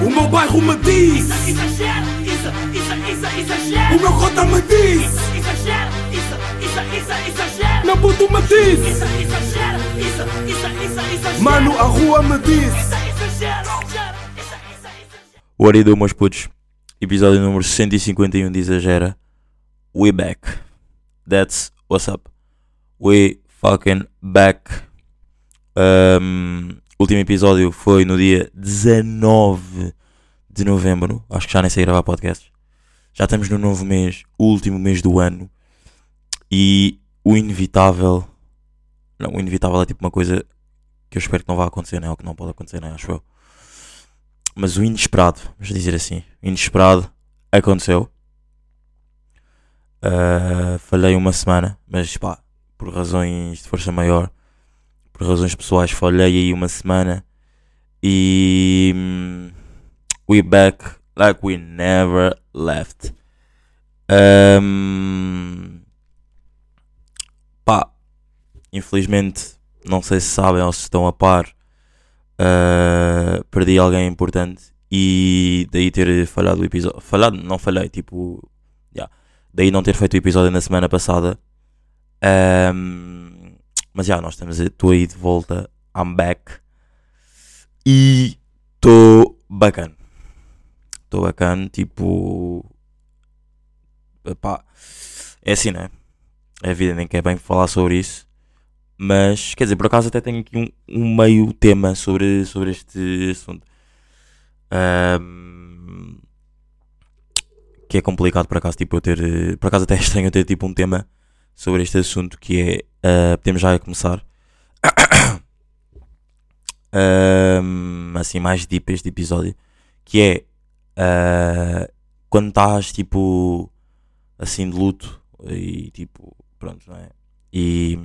O meu bairro me diz Exagero, isso, isso, isso, exagero. O meu cota me diz Exagero, isso, isso, isso, exagero. Meu puto me diz Isso, exagero, isso, isso, isso, exagero. Mano, a rua me diz Isso, exagero, exagero, isso, isso, exagero. What do, meus putos? Episódio número 151 de Exagera. We back. That's what's up. We fucking back. Um, último episódio foi no dia 19 de novembro. Acho que já nem sei gravar podcast. Já estamos no novo mês, último mês do ano. E o inevitável. Não, o inevitável é tipo uma coisa que eu espero que não vá acontecer, né? Ou que não pode acontecer, né? Acho eu. Mas o inesperado, vamos dizer assim, o inesperado aconteceu. Ah, falhei uma semana, mas pá, por razões de força maior, por razões pessoais, falhei aí uma semana e hum, we back like we never left. Ahm, pá, infelizmente, não sei se sabem ou se estão a par. Uh, perdi alguém importante e daí ter falhado o episódio. Falhado, não falhei, tipo. Yeah. Daí não ter feito o episódio na semana passada. Um, mas já, nós estamos. Estou aí de volta. I'm back. E estou bacana. Estou bacana, tipo. Epá, é assim, né? É a vida, nem quer bem falar sobre isso. Mas, quer dizer, por acaso até tenho aqui um, um meio tema sobre, sobre este assunto. Ahm, que é complicado por acaso, tipo, eu ter. Por acaso até é estranho eu ter tipo um tema sobre este assunto que é. Ah, podemos já começar. Ahm, assim, mais deep este episódio. Que é. ah, quando estás tipo. Assim de luto. E tipo. Pronto, não é? E.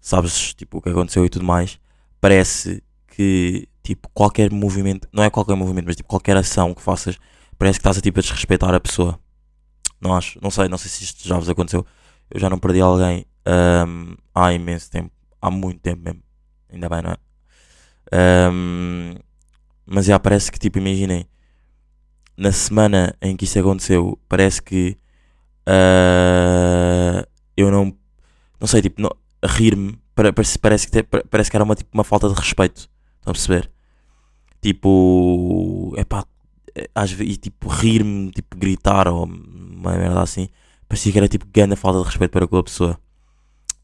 sabes tipo o que aconteceu e tudo mais, parece que tipo qualquer movimento, não é qualquer movimento, mas tipo qualquer ação que faças, parece que estás a tipo a desrespeitar a pessoa. Não acho, não sei, não sei se isto já vos aconteceu. Eu já não perdi alguém ahm, há imenso tempo, há muito tempo mesmo. Ainda bem, não é? Ahm, mas já parece que tipo, imaginem, na semana em que isso aconteceu, parece que ah, eu não não sei, tipo, rir-me pare- parece, parece, que parece que era uma, tipo, uma falta de respeito. Estão a perceber? Tipo, é pá, às vezes, tipo, rir-me, tipo, gritar ou uma merda assim, parecia que era tipo grande falta de respeito para com a pessoa.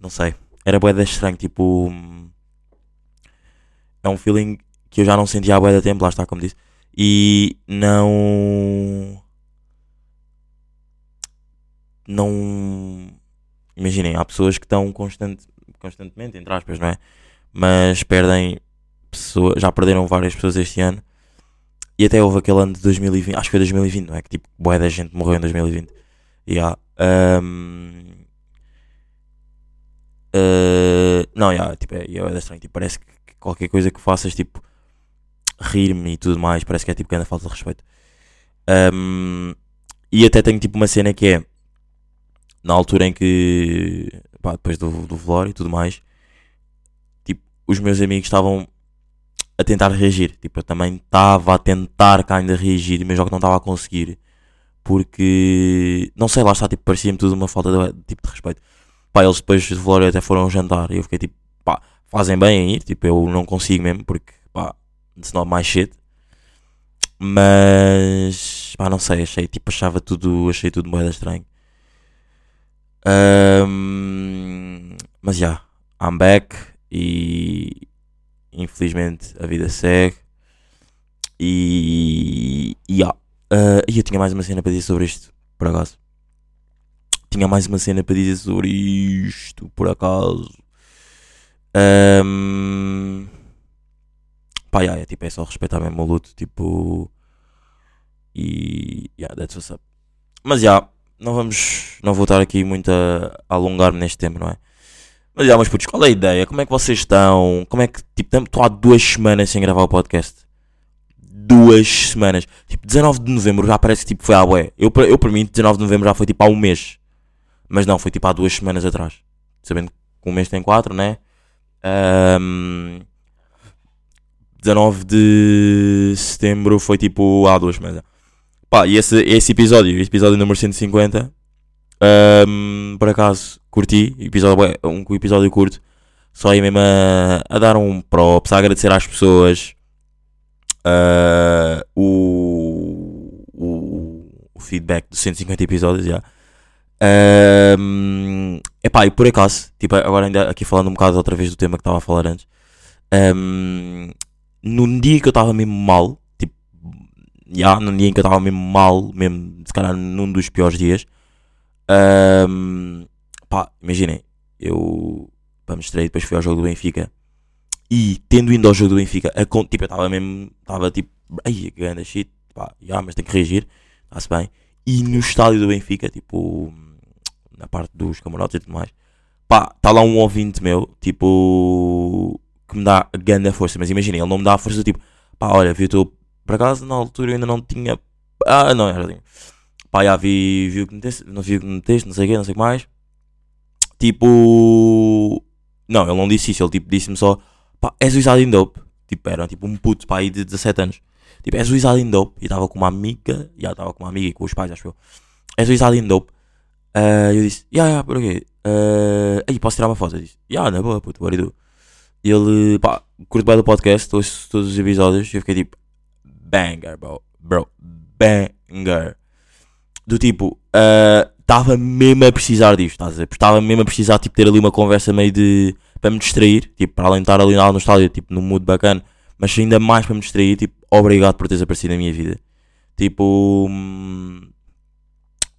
Não sei, era de estranho, tipo, é um feeling que eu já não sentia há de tempo, lá está, como disse, e não. Não imaginem, há pessoas que estão constante, constantemente, entre aspas, não é? Mas perdem pessoas, já perderam várias pessoas este ano. E até houve aquele ano de 2020, acho que foi 2020, não é? Que tipo, boa da gente morreu em 2020. E há. Ahm, ah, não, yeah, tipo, é, é, estranho. Tipo, parece que que qualquer coisa que faças, tipo, rir-me e tudo mais, parece que é tipo grande falta de respeito. Ahm, e até tenho tipo uma cena que é na altura em que pá, depois do, do velório e tudo mais, tipo, os meus amigos estavam a tentar reagir. Tipo, eu também estava a tentar cá ainda reagir, mas só que não estava a conseguir. Porque não sei, lá está, tipo, parecia-me tudo uma falta de, tipo, de respeito. Pá, eles depois do velório até foram jantar e eu fiquei tipo, pá, fazem bem em ir, tipo, eu não consigo mesmo porque, pá, it's not my shit. Mas, pá, não sei, achei, tipo, achava tudo, achei tudo moeda estranho. Ahm, mas já, I'm back e infelizmente a vida segue. E, e já, Ah, e eu tinha mais uma cena para dizer sobre isto, por acaso. Tinha mais uma cena para dizer sobre isto, por acaso. Ahm, pá, já, é, tipo, é só respeitar mesmo o luto, tipo. E. Yeah, that's what's up. Mas já, não vamos. Não vou estar aqui muito a, alongar-me neste tema, não é? Mas já, mas putos, qual é a ideia? Como é que vocês estão? Como é que. Tipo, estou há duas semanas sem gravar o podcast. Duas semanas. Tipo, 19 de novembro já parece que tipo, foi à bué. Eu, eu, para mim, 19 de novembro já foi tipo há um mês. Mas não, foi tipo há duas semanas atrás. Sabendo que um mês tem quatro, né? Ahm, 19 de setembro foi tipo há duas semanas. Pá, e esse, esse episódio, esse episódio número 150, ahm, por acaso curti, episódio, um episódio curto, só aí mesmo a, a dar um props, a agradecer às pessoas ah, o, o, o feedback dos 150 episódios, já. Ahm, epá, e por acaso, tipo, agora ainda aqui falando um bocado outra vez do tema que estava a falar antes, ahm, num dia que eu estava mesmo mal, tipo, já, num dia em que eu estava mesmo mal, mesmo, se calhar num dos piores dias, ahm, pá, imaginem, eu, pá, mostrei, depois fui ao jogo do Benfica, e tendo ido ao jogo do Benfica, a, tipo, eu estava mesmo, estava tipo, ai, grande shit, pá, já, mas tenho que reagir, está-se bem, e no estádio do Benfica, tipo, na parte dos camarotes e tudo mais, pá, está lá um ouvinte meu, tipo, que me dá grande força, mas imaginem, ele não me dá a força, tipo, pá, olha, vi o teu, por acaso, na altura eu ainda não tinha, ah, não, já tinha, pá, já vi, vi o que meteste, não vi o que meteste, não sei o quê, não sei o que mais, tipo, não, ele não disse isso, ele tipo, disse-me só, pá, és o Isadin Dope, tipo, era tipo um puto, pá, aí de 17 anos, tipo, és o Isadin Dope, e estava com uma amiga, já estava com uma amiga e com os pais, acho eu, és o Isadin Dope, Ah, eu disse, ya, ya, por quê? Uh, aí, posso tirar uma foto? Eu disse, ya, na boa, puto, what? E ele, pá, curto bem do podcast, ouço todos os episódios, e eu fiquei tipo, banger, bro, bro, banger. Do tipo, estava mesmo a precisar disto, estás a? Estava mesmo a precisar, tipo, ter ali uma conversa meio de, para me distrair, tipo, para além de estar ali no estádio, tipo, num mood bacana, mas ainda mais para me distrair, tipo, obrigado por teres aparecido na minha vida. Tipo,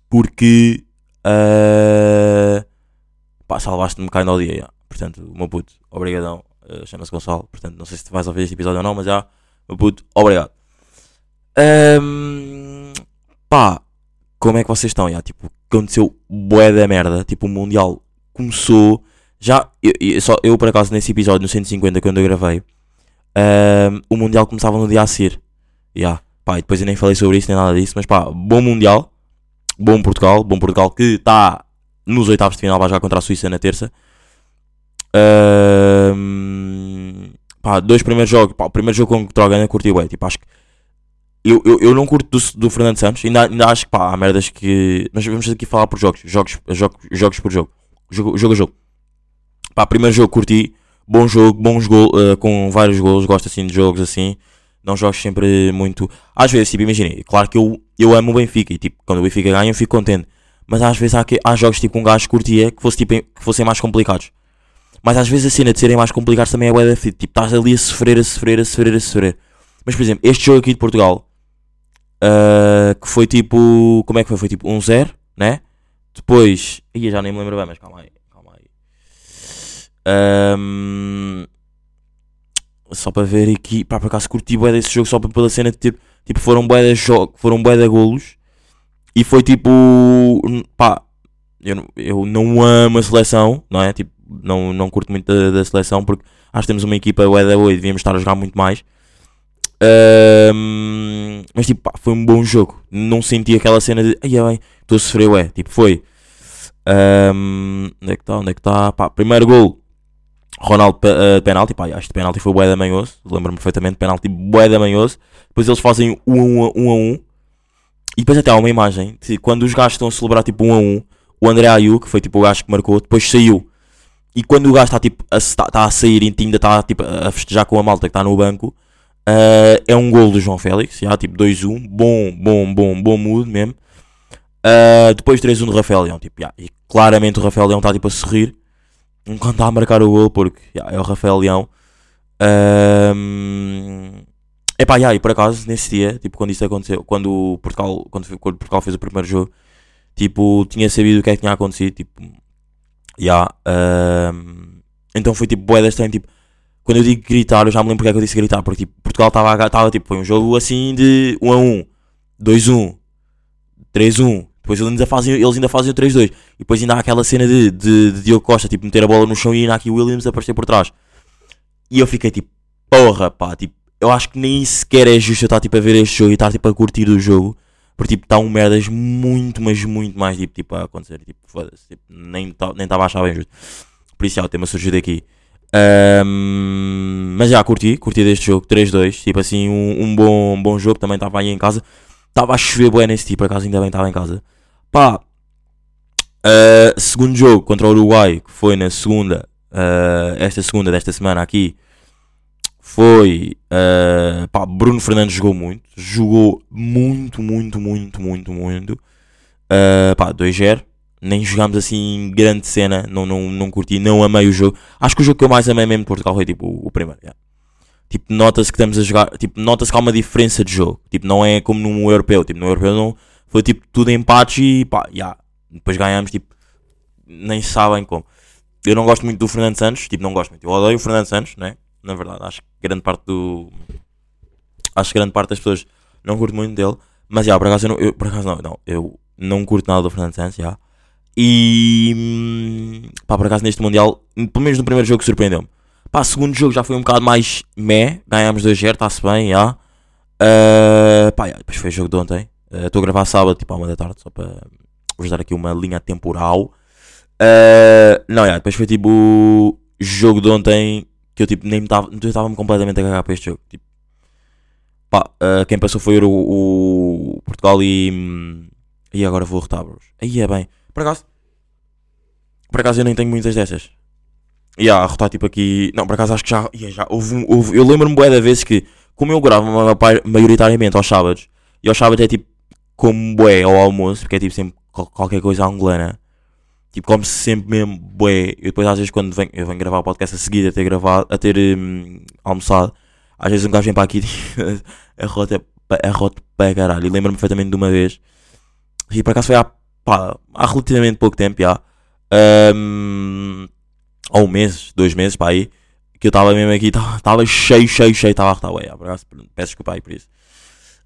porque, ah, pá, salvaste-me cá no dia, já. portanto, meu puto, obrigadão, Ah, chama-se Gonçalo, portanto, não sei se vais ouvir este episódio ou não, mas já, meu puto, obrigado. Ahm, pá, como é que vocês estão? Já, tipo, aconteceu bué da merda, tipo, o Mundial começou, já, eu, eu- só, eu por acaso nesse episódio, no 150, quando eu gravei, ahm, o Mundial começava no dia a seguir, já, pá, e depois eu nem falei sobre isso, nem nada disso, mas pá, bom Mundial, bom Portugal, bom Portugal que está nos oitavos de final, vai jogar contra a Suíça na terça. Ahm, pá, dois primeiros jogos, pá, o primeiro jogo contra o Ghana curti bué, tipo, acho que eu, eu, eu não curto do, do Fernando Santos, ainda, ainda acho que pá, há merdas que. Mas vamos aqui falar por jogos, jogos, jogos, jogos por jogo, jogo, jogo a jogo. Pá, primeiro jogo curti, bom jogo, bons gols, com vários gols, gosto assim de jogos assim. Não jogo sempre muito. Às vezes, tipo, imaginei, claro que eu, eu amo o Benfica e tipo, quando o Benfica ganha eu fico contente. Mas às vezes há, que- há jogos tipo um gajo curtia que, fosse, tipo, que fossem mais complicados. Mas às vezes a cena de serem mais complicados também é bué da. Tipo, estás ali a sofrer, a sofrer, a sofrer, a sofrer. Mas por exemplo, este jogo aqui de Portugal, ah, que foi tipo. Como é que foi? Foi tipo 1-0, né? Depois. Ih, já nem me lembro bem, mas. Calma aí. Ahm, só para ver aqui. Pá, por acaso curti bué desse jogo só pela cena de tipo. Tipo, foram bué de. Foram bué de golos. E foi tipo. Pá. Eu, eu não amo a seleção, não é? Tipo, não, não curto muito da, da seleção porque acho que temos uma equipa bué da boa e devíamos estar a jogar muito mais. Ahm, mas tipo, pá, foi um bom jogo. Não senti aquela cena de ai bem, estou a sofrer, ué. Tipo, foi. Ahm, onde é que está? Onde é que está? Primeiro gol. Ronaldo eh, penalti, pá, acho que penalti foi bué da manhoso. Lembro-me perfeitamente, penalti bué da manhoso. Depois eles fazem um a um, a- um a um. E depois até há uma imagem, de quando os gajos estão a celebrar tipo um a um, o André Ayew, que foi tipo o gajo que marcou, depois saiu. E quando o gajo está tipo, a, está a sair e ainda está tipo, a festejar com a malta que está no banco, ah, é um gol do João Félix, já, tipo 2-1, bom, bom, bom, bom mood mesmo. Ah, depois 3-1 do Rafael Leão, tipo, já, e claramente o Rafael Leão está tipo a sorrir enquanto está a marcar o gol, porque já, é o Rafael Leão. Ahm, epá, já, e por acaso, nesse dia, tipo, quando isso aconteceu, quando Portugal, quando, quando Portugal fez o primeiro jogo, tipo, tinha sabido o que é que tinha acontecido, tipo, já, ahm, então foi tipo, boeda estranho, tipo, quando eu digo gritar, eu já me lembro porque é que eu disse gritar, porque tipo, Portugal estava, tipo, foi um jogo assim de 1 a 1, 2 1, 3 1, depois eles ainda fazem, eles ainda fazem o 3 2, e depois ainda há aquela cena de, de, de Diogo Costa, tipo, meter a bola no chão e ainda aqui o Williams aparecer por trás. E eu fiquei tipo, porra, pá, tipo, eu acho que nem sequer é justo eu estar tipo a ver este jogo e estar tipo a curtir o jogo, porque tipo, está um merdas muito, mas muito mais tipo, tipo a acontecer, tipo, foda-se, tipo, nem estava nem a achar bem justo. Por isso, já, o tema surgiu daqui. Ahm, mas já curti, curti deste jogo, 3-2. Tipo assim, um, um bom, um bom jogo. Também estava aí em casa. Estava a chover bué nesse tipo, por acaso ainda bem estava em casa. Pá, ah, segundo jogo contra o Uruguai, que foi na segunda, ah, esta segunda desta semana aqui, foi. ah, pá, Bruno Fernandes jogou muito. Jogou muito, muito, muito, muito, muito. Ah, pá, 2-0. Nem jogámos assim grande cena. Não, não, não curti, não amei o jogo. Acho que o jogo que eu mais amei mesmo de Portugal foi tipo o, o primeiro. yeah. Tipo, nota-se que estamos a jogar. Tipo, nota-se que há uma diferença de jogo. Tipo, não é como num europeu. Tipo, no europeu não. Foi tipo tudo empates e pá, yeah. Depois ganhamos, tipo, nem sabem como. Eu não gosto muito do Fernando Santos. Tipo, não gosto muito. Eu odeio o Fernando Santos, né? Na verdade, acho que grande parte do. Acho que grande parte das pessoas não curto muito dele. Mas já, por acaso, eu não, eu, por acaso não, não. Eu não curto nada do Fernando Santos, já. E. hum, Pá, por acaso neste Mundial, pelo menos no primeiro jogo, surpreendeu-me. Pá, segundo jogo já foi um bocado mais meh. Ganhámos 2-0, está-se bem, já. Ah, pá, depois foi o jogo de ontem. Ah, Estou a gravar sábado, tipo à uma da tarde, só para vos dar aqui uma linha temporal. Ah, não, já, depois foi tipo o jogo de ontem que eu tipo nem estava-me completamente a cagar para este jogo. Tipo, pá, ah, quem passou foi o, o Portugal e. hum, E agora vou rotar, bros. Aí é bem. Por acaso. Por acaso eu nem tenho muitas dessas. E yeah, a rotar tipo aqui. Não, por acaso acho que já. yeah, já houve, um- houve- eu lembro-me bué da vez que, como eu gravo ma- ma- maioritariamente aos sábados, e aos sábados é tipo como bué ao almoço, porque é tipo sempre qual- qualquer coisa angolana. Tipo, como sempre mesmo bué. Eu depois às vezes quando venho, eu venho gravar o podcast a seguir a ter gravado, a ter hum, almoçado, às vezes um gajo vem para aqui e a rota, a rota para caralho. E lembro-me perfeitamente de uma vez. E por acaso foi há, pá, há relativamente pouco tempo já. Hum, ou um mês, dois meses para aí, que eu estava mesmo aqui, estava cheio, cheio, cheio, estava a arretar, ué, peço desculpa aí por isso.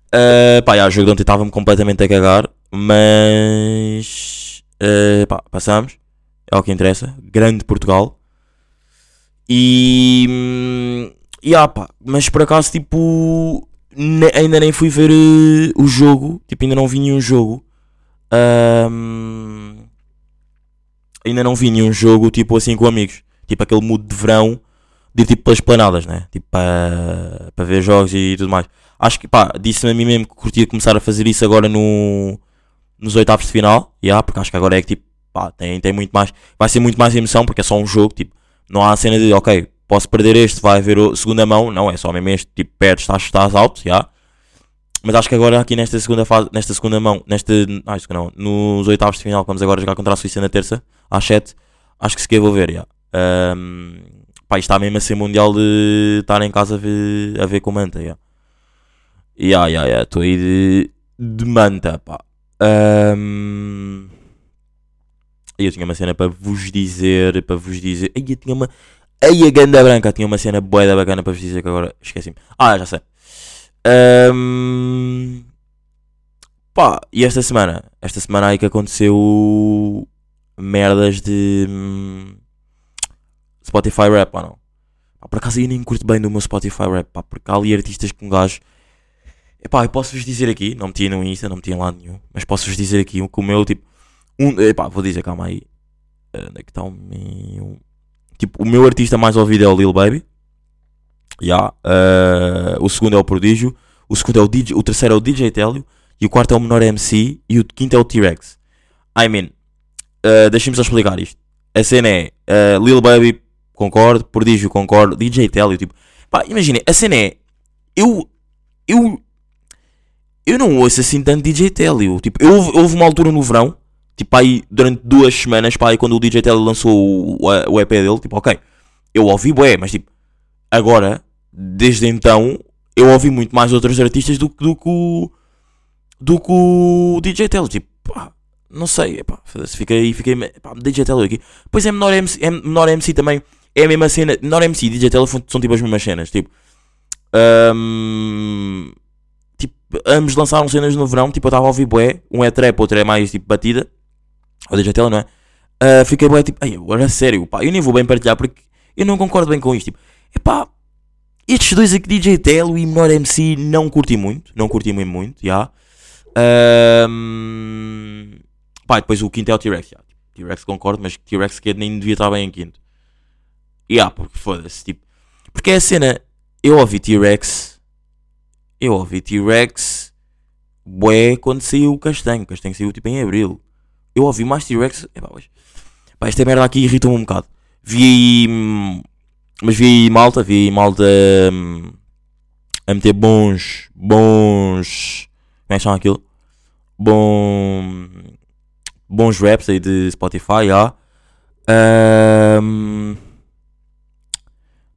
Uh, pá, o jogo de ontem estava-me completamente a cagar, mas, uh, pá, passamos, é o que interessa, grande Portugal, e, hum, e ah, pá, mas por acaso, tipo, ne- ainda nem fui ver eh, o jogo, tipo, ainda não vi nenhum jogo, Ahm, ainda não vi nenhum jogo tipo assim com amigos. Tipo aquele mood de verão de tipo pelas planadas, né? Tipo para para ver jogos e tudo mais. Acho que pá, disse-me a mim mesmo que curtia começar a fazer isso agora no, nos oitavos de final. Yeah, porque acho que agora é que tipo, pá, tem, tem muito mais. Vai ser muito mais emoção porque é só um jogo. Tipo, não há a cena de ok, posso perder este, vai haver o segunda mão. Não, é só mesmo este. Tipo, perdes, estás, estás alto, yeah. Mas acho que agora aqui nesta segunda fase, nesta segunda mão, nesta, segunda não, nos oitavos de final, que vamos agora jogar contra a Suíça na terça, às 7, acho que se quer vou ver, já. Ahm, pá, isto está mesmo a ser mundial de estar em casa a ver, a ver com manta, já. Ya, ya, ya, estou aí de, de manta, pá. E eu tinha uma cena para vos dizer, para vos dizer, aí eu tinha uma, aí a ganda branca, tinha uma cena boeda bacana para vos dizer que agora esqueci-me. Ah, já sei. Ahm, pá, e esta semana? Esta semana aí que aconteceu merdas de hum, Spotify Rap, pá, não. Por acaso eu nem curto bem do meu Spotify Rap, pá, porque há ali artistas que um gajo. Epá, eu posso-vos dizer aqui, não meti no Insta, não meti em lado nenhum, mas posso-vos dizer aqui que o meu, tipo, um, epá, vou dizer, calma aí, onde é que está o meu... Tipo, o meu artista mais ouvido é o Lil Baby, Ya, eh, o segundo é o Prodígio, o segundo é o DJ, o terceiro é o DJ Télio, e o quarto é o Menor MC, e o quinto é o T-Rex. I mean, uh, deixem-me só explicar isto. A cena é uh, Lil Baby, concordo, Prodígio, concordo, DJ Télio, tipo, pá, imaginem, a cena é, eu, eu, eu não ouço assim tanto DJ Télio, tipo, eu, houve- uma altura no verão, tipo, aí, durante duas semanas, pá, aí quando o DJ Télio lançou o, o, EP dele, tipo, ok, eu ouvi bué, mas tipo, agora, desde então, eu ouvi muito mais outros artistas do, que- do que o do que o DJ Telo, tipo, pá, não sei, epá, foda-se, fiquei, fiquei, pá, DJ Telo aqui. Depois é menor MC, é menor MC também, é a mesma cena, menor MC e DJ Telo são, tipo as mesmas cenas, tipo, hum, tipo, ambos lançaram cenas no verão, tipo, eu estava a ouvir bué, um é trap, outro é mais, tipo, batida, o DJ Telo, não é? Ah, fiquei bué, tipo, agora a sério, pá, eu nem vou bem partilhar porque eu não concordo bem com isto, tipo, epá, estes dois aqui, DJ Telo e Menor MC, não curti muito, não curti muito, já. Ahm, pá, depois o quinto é o T-Rex, já. T-Rex concordo, mas T-Rex que nem devia estar bem em quinto. Yeah, porque foda-se, tipo. Porque é a cena. Eu ouvi T-Rex. Eu ouvi T-Rex. Bué quando saiu o Castanho. O Castanho saiu tipo em Abril. Eu ouvi mais T-Rex. Mas. Pá, esta merda aqui irrita-me um bocado. Vi hum, Mas vi malta. Vi malta. hum, A meter bons. Bons. Como é que chama aquilo? Bom. Bons raps aí de Spotify, já. Ahm,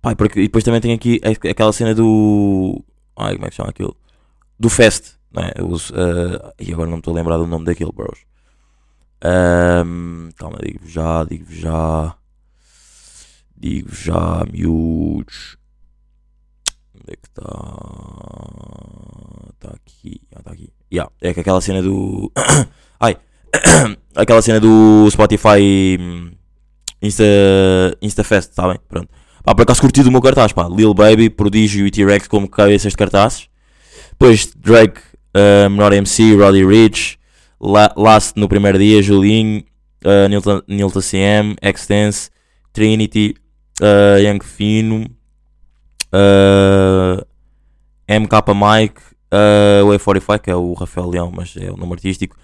Pá, porque, e depois também tem aqui aquela cena do. Ai, como é que chama aquilo? Do Fest, não é? Os, ah, e agora não me estou a lembrar do nome daquilo, bros. Ahm, calma, digo-vos já, digo-vos já. Digo já, miúdos. Onde é que está? Está aqui. Ah, está aqui. Yeah, é que aquela cena do. Ai! aquela cena do Spotify hum, Insta, InstaFest, sabem? Pronto. Pá, por acaso curti do meu cartaz, pá. Lil Baby, Prodígio e T-Rex como cabeças de cartazes. Depois Drake, uh, Menor MC, Roddy Rich, La Last no primeiro dia, Julinho, uh, Nilton, Nilton CM, Extense, Trinity, uh, Young Fino, uh, MK Mike, uh, o A45, que é o Rafael Leão, mas é o nome artístico.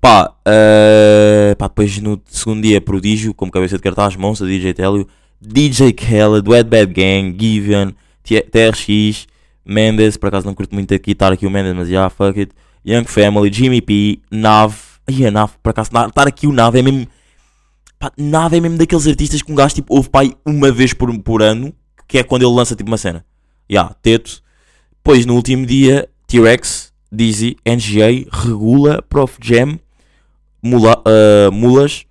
Pá, uh, pá, depois no segundo dia, Prodígio, como cabeça de cartaz, Monster, DJ Telio, DJ Khaled, Wet Bad Gang, Givian, T- TRX, Mendes, por acaso não curto muito aqui estar aqui o Mendes, mas já, fuck it. Young Family, Jimmy P, Nav, ai a Nav, por acaso, estar aqui o Nav é mesmo, pá, Nav é mesmo daqueles artistas que um gajo tipo ouve pai uma vez por, por ano, que é quando ele lança tipo uma cena. Ya, Teto. Depois no último dia, T-Rex, Dizzy, NGA, Regula, Prof Jam, Mula, ah, Mulas,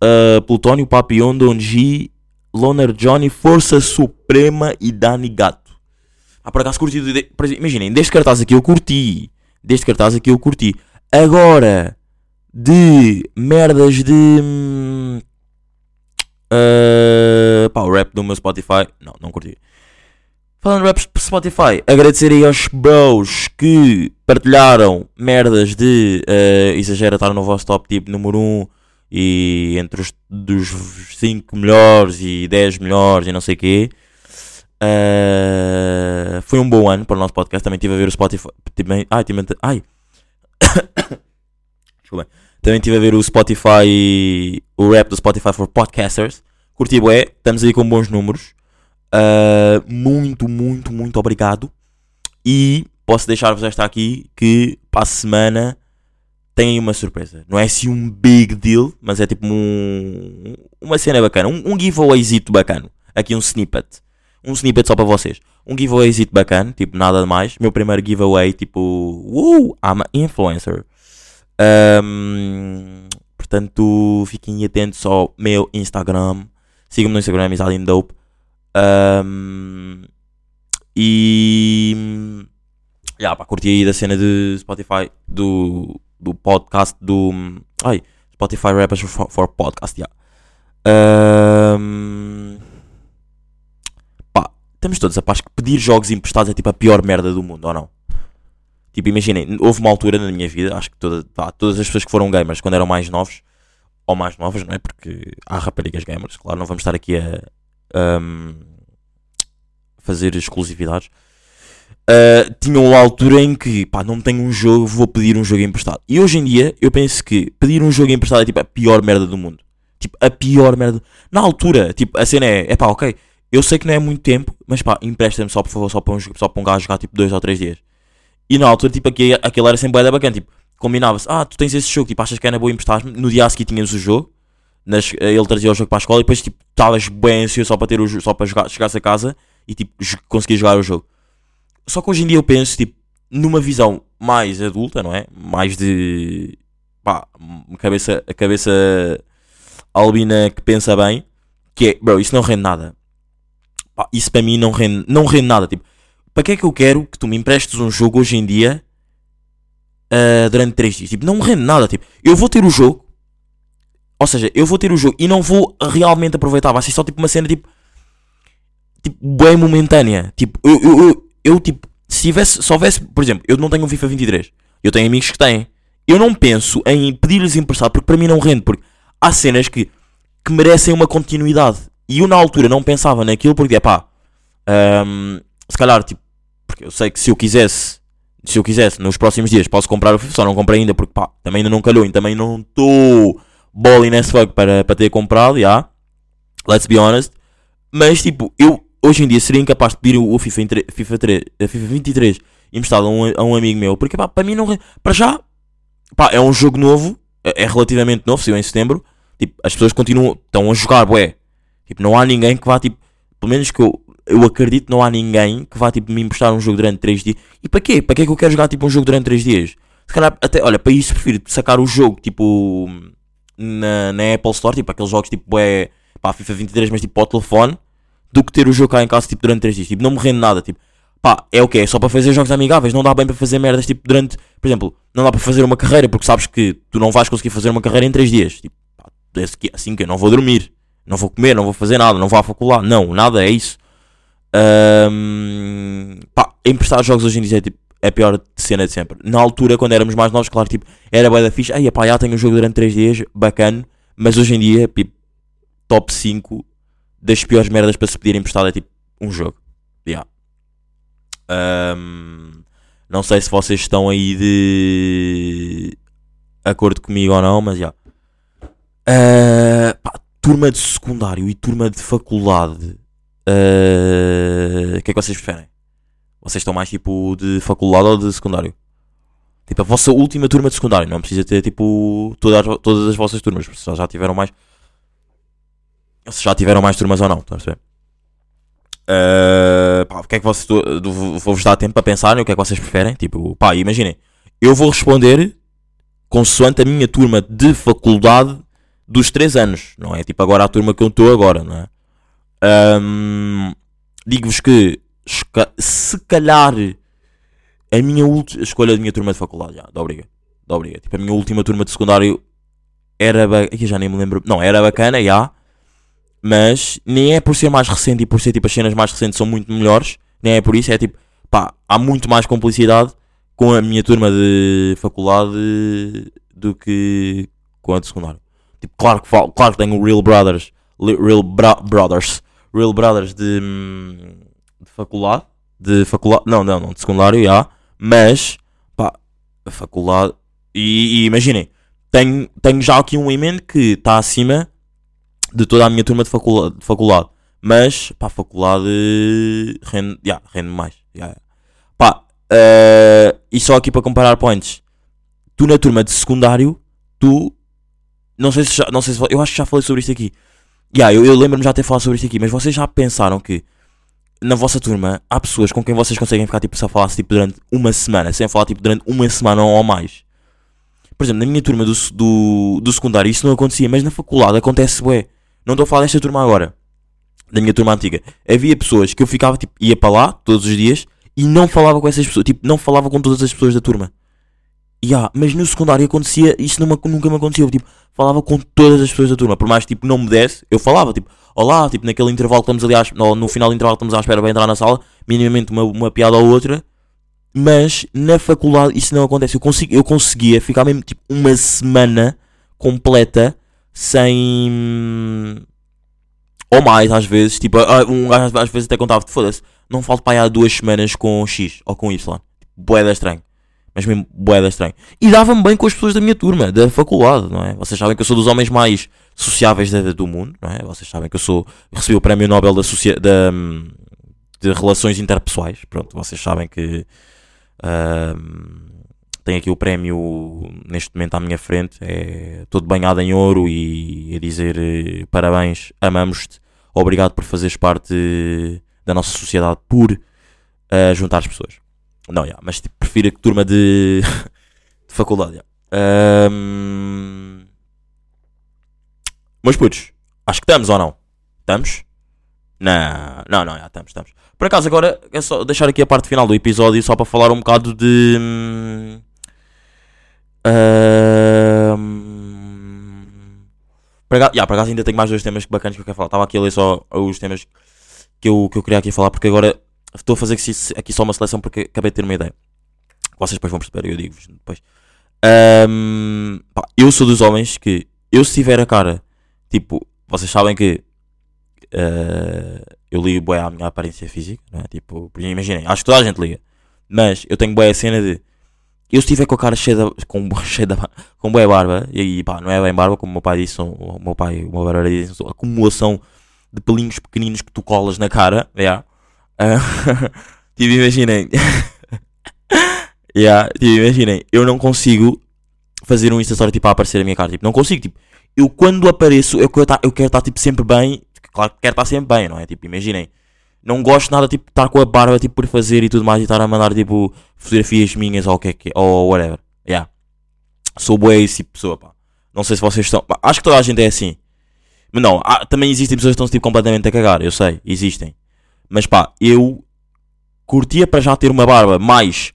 ah, Plutónio, Papillon, Don G, Loner Johnny, Força Suprema e Dani Gato. Ah, por acaso curti. de- Imaginem, deste cartaz aqui eu curti. Deste cartaz aqui eu curti. Agora, de merdas de. ah, pá, o rap do meu Spotify. Não, não curti. Falando de rap Spotify, agradecer aí aos bros que partilharam merdas de eh, exagera estar no vosso top tipo número 1 e entre os dos 5 melhores e 10 melhores e não sei o quê. Eh, foi um bom ano para o nosso podcast. Também estive a ver o Spotify. Também, ai, também, ai. Desculpa. Também estive a ver o Spotify, o rap do Spotify for Podcasters. Curti bué, estamos aí com bons números. Uh, muito, muito, muito obrigado. E posso deixar-vos esta aqui que para a semana tem aí uma surpresa. Não é assim um big deal, mas é tipo um, uma cena bacana. Um, um giveawayzito bacana. Aqui um snippet. Um snippet só para vocês. Um giveawayzito bacana, tipo nada mais. Meu primeiro giveaway, tipo, uh, I'm an influencer. Um, portanto, fiquem atentos ao meu Instagram. Sigam-me no Instagram, Isalindope. Um, e. Já, pá, curti aí da cena de Spotify, do, do podcast do. Ai, Spotify Rappers for, for Podcast, já. Um, pá, estamos todos a paz que pedir jogos emprestados é tipo a pior merda do mundo, ou não? Tipo, imaginem, houve uma altura na minha vida, acho que toda, pá, todas as pessoas que foram gamers quando eram mais novos, ou mais novas, não é? Porque há raparigas gamers, claro, não vamos estar aqui a, um, fazer exclusividades. Uh, tinha uma altura em que, pá, não tenho um jogo, vou pedir um jogo emprestado. E hoje em dia, eu penso que pedir um jogo emprestado é tipo a pior merda do mundo. Tipo, a pior merda. Na altura, tipo, a cena é, é pá, ok, eu sei que não é muito tempo, mas pá, empresta-me só, por favor, só para um, só para um gajo jogar tipo dois ou três dias. E na altura, tipo, aquele, aquele era sempre bacana, tipo, combinava-se, ah, tu tens esse jogo, tipo, achas que era boa emprestar-me? No dia a seguir tínhamos o jogo, nas, ele trazia o jogo para a escola e depois, tipo, estavas bem ansioso só para ter o só para jogar, chegasse a casa e, tipo, conseguir jogar o jogo. Só que hoje em dia eu penso, tipo, numa visão mais adulta, não é? Mais de, pá, cabeça, a cabeça albina que pensa bem, que é, bro, isso não rende nada. Pá, isso para mim não rende, não rende nada, tipo, para que é que eu quero que tu me emprestes um jogo hoje em dia ah, durante 3 dias? Tipo, não rende nada. Tipo, eu vou ter o jogo, ou seja, eu vou ter o jogo e não vou realmente aproveitar. Vai ser só tipo uma cena tipo, tipo bem momentânea. Tipo, eu, eu, eu, tipo, se tivesse, se houvesse, por exemplo, eu não tenho um FIFA 23, eu tenho amigos que têm. Eu não penso em pedir-lhes emprestado porque para mim não rende. Porque há cenas que, que merecem uma continuidade. E eu na altura não pensava naquilo porque, pá, hum, se calhar, tipo, porque eu sei que se eu quisesse, se eu quisesse, nos próximos dias posso comprar o FIFA, só não comprei ainda porque, pá, também ainda não calhou e também não estou balling as fuck para, para ter comprado, já. Let's be honest. Mas, tipo, eu hoje em dia seria incapaz de pedir o FIFA, em tre- FIFA, 3, eh, FIFA 23 emprestado a um, a um amigo meu, porque, pá, para mim não. Para já, pá, é um jogo novo, é, é relativamente novo, saiu em setembro. Tipo, as pessoas continuam, estão a jogar, bué. Tipo, não há ninguém que vá, tipo, pelo menos que eu, eu acredito, não há ninguém que vá, tipo, me emprestar um jogo durante 3 dias. E para quê? Para quê que eu quero jogar, tipo, um jogo durante 3 dias? Se calhar, até, olha, para isso prefiro sacar o jogo, tipo, na, na Apple Store, tipo, aqueles jogos, tipo, bué, pá, FIFA 23, mas, tipo, para o telefone, do que ter o jogo cá em casa, tipo, durante 3 dias. Tipo, não me rende nada, tipo, pá, é o que É só para fazer jogos amigáveis, não dá bem para fazer merdas, tipo, durante, por exemplo, não dá para fazer uma carreira, porque sabes que tu não vais conseguir fazer uma carreira em 3 dias. Tipo, pá, assim que- eu não vou dormir, não vou comer, não vou fazer nada, não vou à faculdade, não, nada, é isso. Ahm, pá, emprestar jogos hoje em dia é, tipo, é a pior cena de sempre. Na altura, quando éramos mais novos, claro, tipo, era bué da fixe, aí, pá, já tenho um jogo durante 3 dias, bacana, mas hoje em dia, tipo, top 5 das piores merdas para se pedir emprestado é tipo um jogo. Yeah. Ahm, não sei se vocês estão aí de acordo comigo ou não, mas já. Ah, pá, turma de secundário e turma de faculdade. ah, O que é que vocês preferem? Vocês estão mais tipo de faculdade ou de secundário? Tipo, a vossa última turma de secundário. Não precisa ter tipo todas, todas as vossas turmas. Se já tiveram mais. Se já tiveram mais turmas ou não. Estão a perceber? Uh, pá, o que é que vocês. Vou-vos dar tempo para pensarem o que é que vocês preferem. Tipo, pá, imaginem. Eu vou responder consoante a minha turma de faculdade dos 3 anos. Não é tipo agora a turma que eu estou agora, não é? Ahm, Digo-vos que se calhar a minha última escolha da minha turma de faculdade, já, dá obriga. Tipo, a minha última turma de secundário era Ih, já nem me lembro. Não, era bacana, já. Mas nem é por ser mais recente e por ser tipo as cenas mais recentes são muito melhores. Nem é por isso, é tipo, pá, há muito mais complicidade com a minha turma de faculdade do que com a de secundário. Tipo, claro que, falo, claro que tenho Real Brothers, Real Bra- Brothers, Real Brothers de, hum, de faculdade, de faculdade, não, não, não, de secundário, já, mas, pá, faculdade, e, e imaginem, tenho, tenho já aqui um emendo que está acima de toda a minha turma de faculdade, de faculdade. mas, pá, a faculdade rende, já, rende mais, já. pá, eh, e só aqui para comparar points, tu na turma de secundário, tu, não sei se já, não sei se, eu acho que já falei sobre isto aqui, Yeah, eu, eu lembro-me já ter falado sobre isto aqui, mas vocês já pensaram que na vossa turma há pessoas com quem vocês conseguem ficar tipo, se a falar tipo, durante uma semana, sem falar tipo, durante uma semana ou mais? Por exemplo, na minha turma do, do, do secundário isso não acontecia, mas na faculdade acontece, bué. Não estou a falar desta turma agora, da minha turma antiga. Havia pessoas que eu ficava, tipo, ia para lá todos os dias e não falava com essas pessoas, tipo, não falava com todas as pessoas da turma. Yeah, mas no secundário acontecia, isso não nunca me acontecia. Eu, tipo, falava com todas as pessoas da turma, por mais que tipo, não me desse, eu falava, tipo, olá, tipo, naquele intervalo que estamos ali, à, no, no final do intervalo que estamos à espera para entrar na sala, minimamente uma, uma piada ou outra, mas na faculdade isso não acontece. Eu, consigo, eu conseguia ficar mesmo tipo uma semana completa sem. Ou mais, às vezes, tipo, um gajo às vezes até contava, foda-se, não falto para aí há duas semanas com X ou com Y. Boeda estranho. Mas mesmo boeda estranho. E dava-me bem com as pessoas da minha turma, da faculdade, não é? Vocês sabem que eu sou dos homens mais sociáveis do mundo, não é? Vocês sabem que eu sou. Recebi o prémio Nobel da, da, de Relações Interpessoais. Pronto, vocês sabem que. hum, tenho aqui o prémio neste momento à minha frente. É todo banhado em ouro e a dizer eh, parabéns, amamos-te, obrigado por fazeres parte da nossa sociedade, por eh, juntar as pessoas. Não, já, mas tipo, prefiro a turma de, de faculdade. já. Ahm, Meus putos, acho que estamos ou não? Estamos? Não, não, não, já estamos, estamos. Por acaso, agora é só deixar aqui a parte final do episódio só para falar um bocado de. Já, por acaso ainda tenho mais dois temas bacanas que eu quero falar. Estava aqui a ler só os temas que eu, que eu queria aqui falar porque agora estou a fazer aqui, só uma seleção porque acabei de ter uma ideia. Vocês depois vão perceber, eu digo-vos depois. Ahm, pá, eu sou dos homens que, eu se tiver a cara, tipo, vocês sabem que eh, eu ligo bué à minha aparência física, não é? Tipo, imaginem, acho que toda a gente liga. Mas eu tenho bué a cena de. Eu se estiver com a cara cheia de, com, cheia de, com bué barba, e pá, não é bem barba, como o meu pai disse, o meu pai, o meu barbeiro disse, acumulação de pelinhos pequeninos que tu colas na cara, yeah. Ah, tipo, imaginem. yeah, tipo, imaginem, eu não consigo fazer um Insta Story tipo a aparecer a minha cara, tipo, não consigo, tipo, eu quando apareço, eu quero estar, eu quero estar tipo sempre bem, claro que quero estar sempre bem, não é? Tipo, imaginem, não gosto nada tipo estar com a barba tipo por fazer e tudo mais e estar a mandar tipo fotografias minhas ou o que é que é, ou whatever, yeah. Sou bué esse tipo de pessoa, pá. Não sei se vocês estão, acho que toda a gente é assim. Mas não, há- também existem pessoas que estão tipo completamente a cagar, eu sei, existem. Mas pá, eu curtia para já ter uma barba mais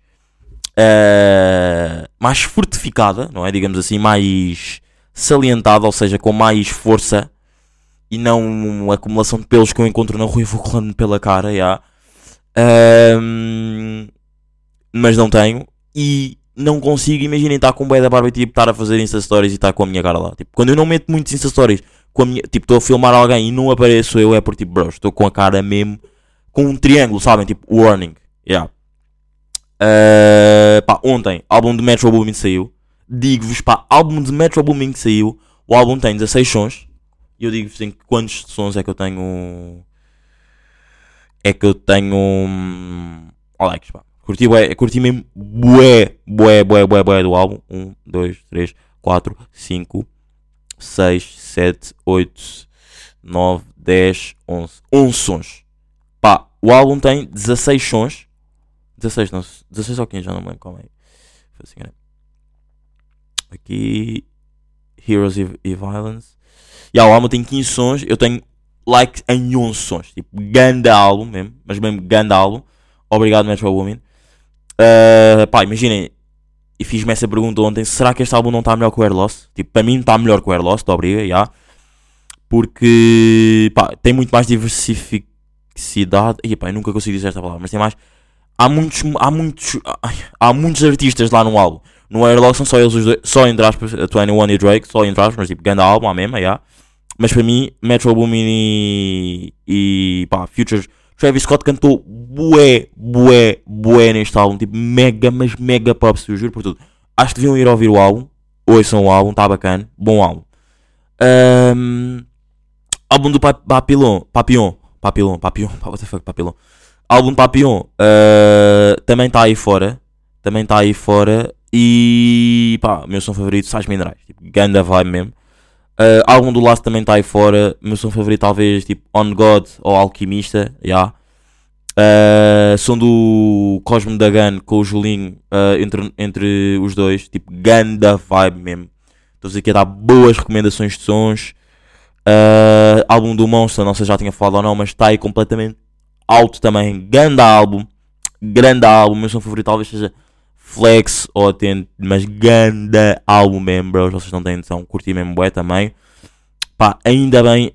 eh, mais fortificada, não é? Digamos assim, mais salientada, ou seja, com mais força e não acumulação de pelos que eu encontro na rua e vou colando pela cara, já. Ahm, mas não tenho e não consigo, imaginem estar com um bué da barba e tipo, estar a fazer Insta Stories e estar com a minha cara lá. Tipo, quando eu não meto muitos Insta Stories, com a minha, tipo, estou a filmar alguém e não apareço eu, é por tipo, bro, estou com a cara mesmo com um triângulo, sabem? Tipo, warning. Yeah. Uh, pá, ontem, álbum de Metro Boomin saiu. Digo-vos, pá, álbum de Metro Boomin que saiu. O álbum tem 16 sons. E eu digo-vos em quantos sons é que eu tenho. É que eu tenho. hum, ó, likes, pá. Curti, bué, curti mesmo bué, bué, bué, bué, bué do álbum. 1, 2, 3, 4, 5, 6, 7, 8, 9, 10, 11. 11 sons. Pá, o álbum tem 16 sons. 16, não, 16 ou 15, já não me lembro qual é. Foi assim, né? Aqui. Heroes e Violence. E o álbum tem 15 sons. Eu tenho like em 11 sons. Tipo, ganda álbum mesmo. Mas mesmo ganda álbum. Obrigado, Metro Woman. Uh, pá, imaginem. E fiz-me essa pergunta ontem. Será que este álbum não está melhor que o Air Loss? Tipo, para mim está melhor que o Air Loss. Obriga, já. Porque, pá, tem muito mais diversificidade. E, pá, eu nunca consigo dizer esta palavra. Mas tem mais há muitos, há muitos, há muitos artistas lá no álbum. No Airlock são só eles os dois, só entre aspas, a 21 e Drake, só entre aspas, mas tipo, grande álbum, a mesma, yeah. Mas para mim, Metro Boomin e, e pá, Futures, Travis Scott cantou bué, bué, bué neste álbum, tipo, mega, mas mega props, eu juro por tudo. Acho que deviam ir ouvir o álbum, ouçam o álbum, tá bacana, bom álbum. Ahm, álbum do Pa- Papillon, Papillon, Papillon, Papillon, what the fuck, Papillon. Álbum Papillon uh, também está aí fora. Também está aí fora. E pá, meu som favorito, Sais Minerais. Tipo, ganda vibe mesmo. Uh, álbum do Last também está aí fora. Meu som favorito, talvez, tipo, On God ou Alquimista. Yeah. Uh, som do Cosmo da Gun com o Julinho uh, entre, entre os dois. Tipo, ganda vibe mesmo. Estou aqui a dar boas recomendações de sons. Uh, álbum do Monster, não sei se já tinha falado ou não, mas está aí completamente alto também. Grande álbum. Grande álbum. Meu som favorito talvez seja Flex ou. Mas grande álbum mesmo, bros. Vocês não têm noção. Curti mesmo bué também. Pá, ainda bem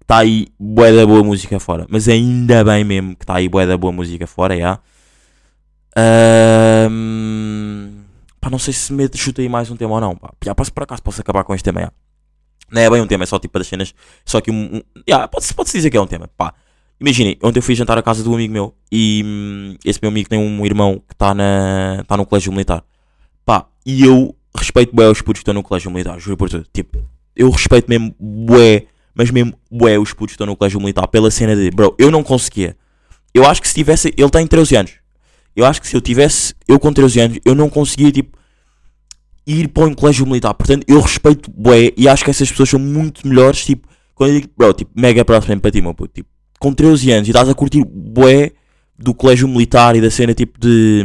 está aí bué da boa música fora. Mas ainda bem mesmo que está aí bué da boa música fora, já. Ahm, pá, não sei se me chuta aí mais um tema ou não. Pá, já, posso, por acaso posso acabar com este tema, já. Não é bem um tema, é só tipo das cenas. Só que um. um já, pode-se pode dizer que é um tema. Pá, Imaginem, ontem eu fui jantar à casa do amigo meu e hum, esse meu amigo tem um irmão que está tá no colégio militar. Pá, e eu respeito bué os putos que estão no colégio militar, juro por tudo. Tipo, eu respeito mesmo bué, mas mesmo bué os putos que estão no colégio militar pela cena de, bro, eu não conseguia. Eu acho que se tivesse, ele tem 13 anos. Eu acho que se eu tivesse, eu com 13 anos, eu não conseguia, tipo, ir para um colégio militar. Portanto, eu respeito bué e acho que essas pessoas são muito melhores, tipo, quando eu digo, bro, tipo, mega próximo para ti, meu puto, tipo, com 13 anos e estás a curtir bué do colégio militar e da cena tipo de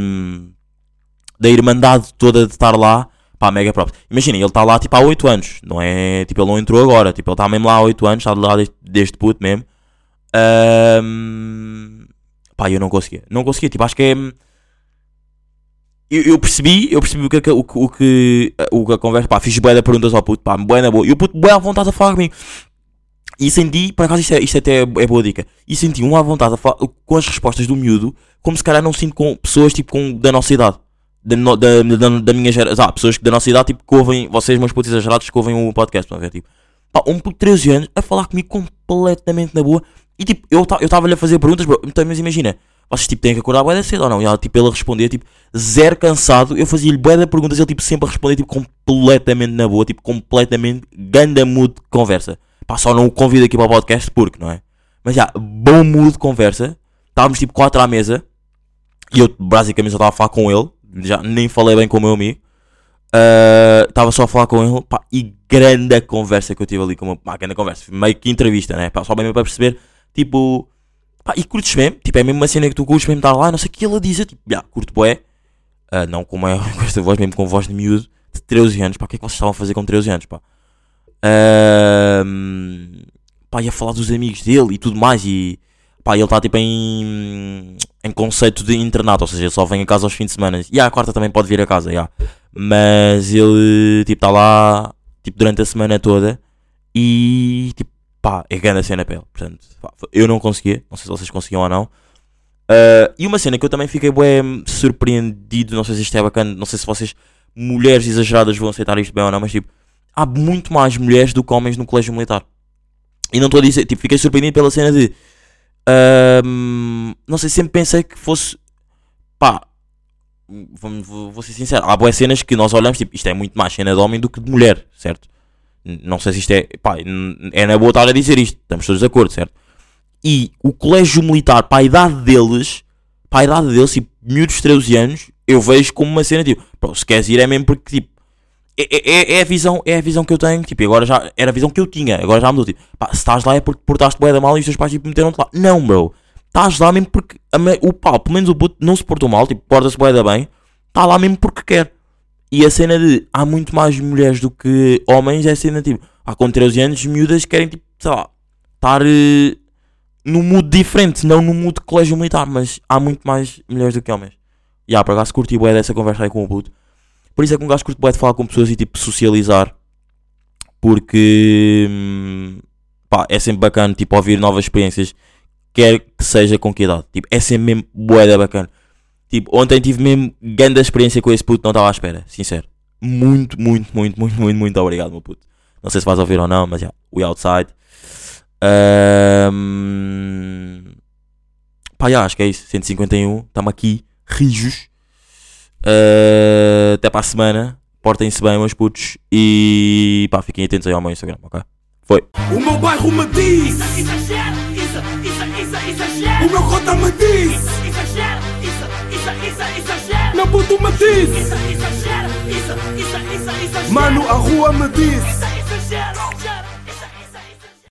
da irmandade toda de estar lá, pá, mega próprio. Imaginem, ele está lá tipo há 8 anos, não é? Tipo, ele não entrou agora, tipo, ele está mesmo lá há 8 anos, está lá desde, desde puto mesmo. Ahm, pá, eu não conseguia, não conseguia, tipo, acho que é. Eu, eu percebi, eu percebi o que, o, que- o que o que a conversa, pá, fiz bué de perguntas ao puto, pá, bué na boa, e o puto bué à vontade a falar comigo. E senti, por acaso isto, é, isto até é boa dica, e senti um à vontade a com as respostas do miúdo, como se calhar não sinto com pessoas tipo com, da nossa idade. Da, da, da, da minha geração, ah, pessoas da nossa idade tipo, que ouvem, vocês meus putos exagerados que ouvem o podcast, estão a ver, tipo, Pá, um puto de 13 anos a falar comigo completamente na boa. E tipo, eu estava-lhe a fazer perguntas, bro. Então, mas imagina, vocês tipo têm que acordar bué da cedo ou não? E ela, tipo, ele respondia, tipo, zero cansado. Eu fazia-lhe bué de perguntas, ele tipo sempre a responder, tipo, completamente na boa, tipo, completamente ganda mood de conversa. Pá, só não o convido aqui para o podcast porque, não é? Mas já, bom mood de conversa. Estávamos tipo quatro à mesa. E eu basicamente só estava a falar com ele. Já nem falei bem com o meu amigo. Estava só a falar com ele. Pá, e grande conversa que eu tive ali com meu. Pá, grande conversa. Meio que entrevista, né? Pá, só bem para perceber. Tipo. Pá, e curtes mesmo. Tipo, é mesmo uma cena que tu curtes mesmo estar lá. Não sei o que ele a dizer. Tipo, já, curto boé. Uh, não com, uma, com esta voz, mesmo com voz de miúdo. De 13 anos. Pá, o que é que vocês estavam a fazer com 13 anos? Pá. Uh, pá, ia falar dos amigos dele e tudo mais. E pá, ele está tipo em, em conceito de internato, ou seja, só vem a casa aos fins de semana. E a quarta também pode vir a casa, mas ele tipo está lá tipo, durante a semana toda e tipo, pá, é grande a cena para ele. Portanto, pá, eu não conseguia, não sei se vocês conseguiam ou não. Uh, e uma cena que eu também fiquei bem surpreendido, não sei se isto é bacana, não sei se vocês, mulheres exageradas, vão aceitar isto bem ou não, mas tipo, há muito mais mulheres do que homens no colégio militar. E não estou a dizer, tipo, fiquei surpreendido pela cena de. não sei, sempre pensei que fosse. Pá. Vamos, vou, vou ser sincero. Há boas cenas que nós olhamos, tipo, isto é muito mais cena de homem do que de mulher, certo? Não sei se isto é. Pá, é na boa estar a dizer isto. Estamos todos de acordo, certo? E o colégio militar, para a idade deles, para a idade deles, tipo, miúdos de 13 anos, eu vejo como uma cena, tipo, se queres ir é mesmo porque, tipo, é, é, é, a visão, é a visão que eu tenho, tipo, agora já era a visão que eu tinha, agora já mudou, tipo, pá, se estás lá é porque portaste bué da mal e os teus pais tipo, meteram-te lá. Não, bro, estás lá mesmo porque me, o pau, pelo menos o puto não se portou mal, tipo, porta-se bué da bem, está lá mesmo porque quer. E a cena de há muito mais mulheres do que homens, é a cena tipo, há com 13 anos, miúdas querem, tipo, sei lá, estar uh, num mood diferente, não no mood de colégio militar, mas há muito mais mulheres do que homens. E há, para cá se curti bué dessa conversa aí com o puto. Por isso é que um gajo curte bué de falar com pessoas e tipo socializar. Porque hum, pá, é sempre bacana tipo, ouvir novas experiências. Quer que seja com que idade. Tipo, é sempre mesmo bué da bacana. Tipo, ontem tive mesmo grande experiência com esse puto, não estava à espera, sincero. Muito, muito, muito, muito, muito, muito obrigado, meu puto. Não sei se vais ouvir ou não, mas já, yeah, we outside. Um... Pá, já, acho que é isso. 151, estamos aqui, rijos. Uh, até para a semana. Portem-se bem, meus putos. E pá, fiquem atentos aí ao meu Instagram, ok? Foi. O meu bairro me diz. Isso, exagero, isso, isso, isso, exagero. O meu cota me diz. Isso, exagero, isso, isso, isso, exagero. Meu puto me diz. Isso, exagero, isso, isso, isso, exagero. Mano, a rua me diz.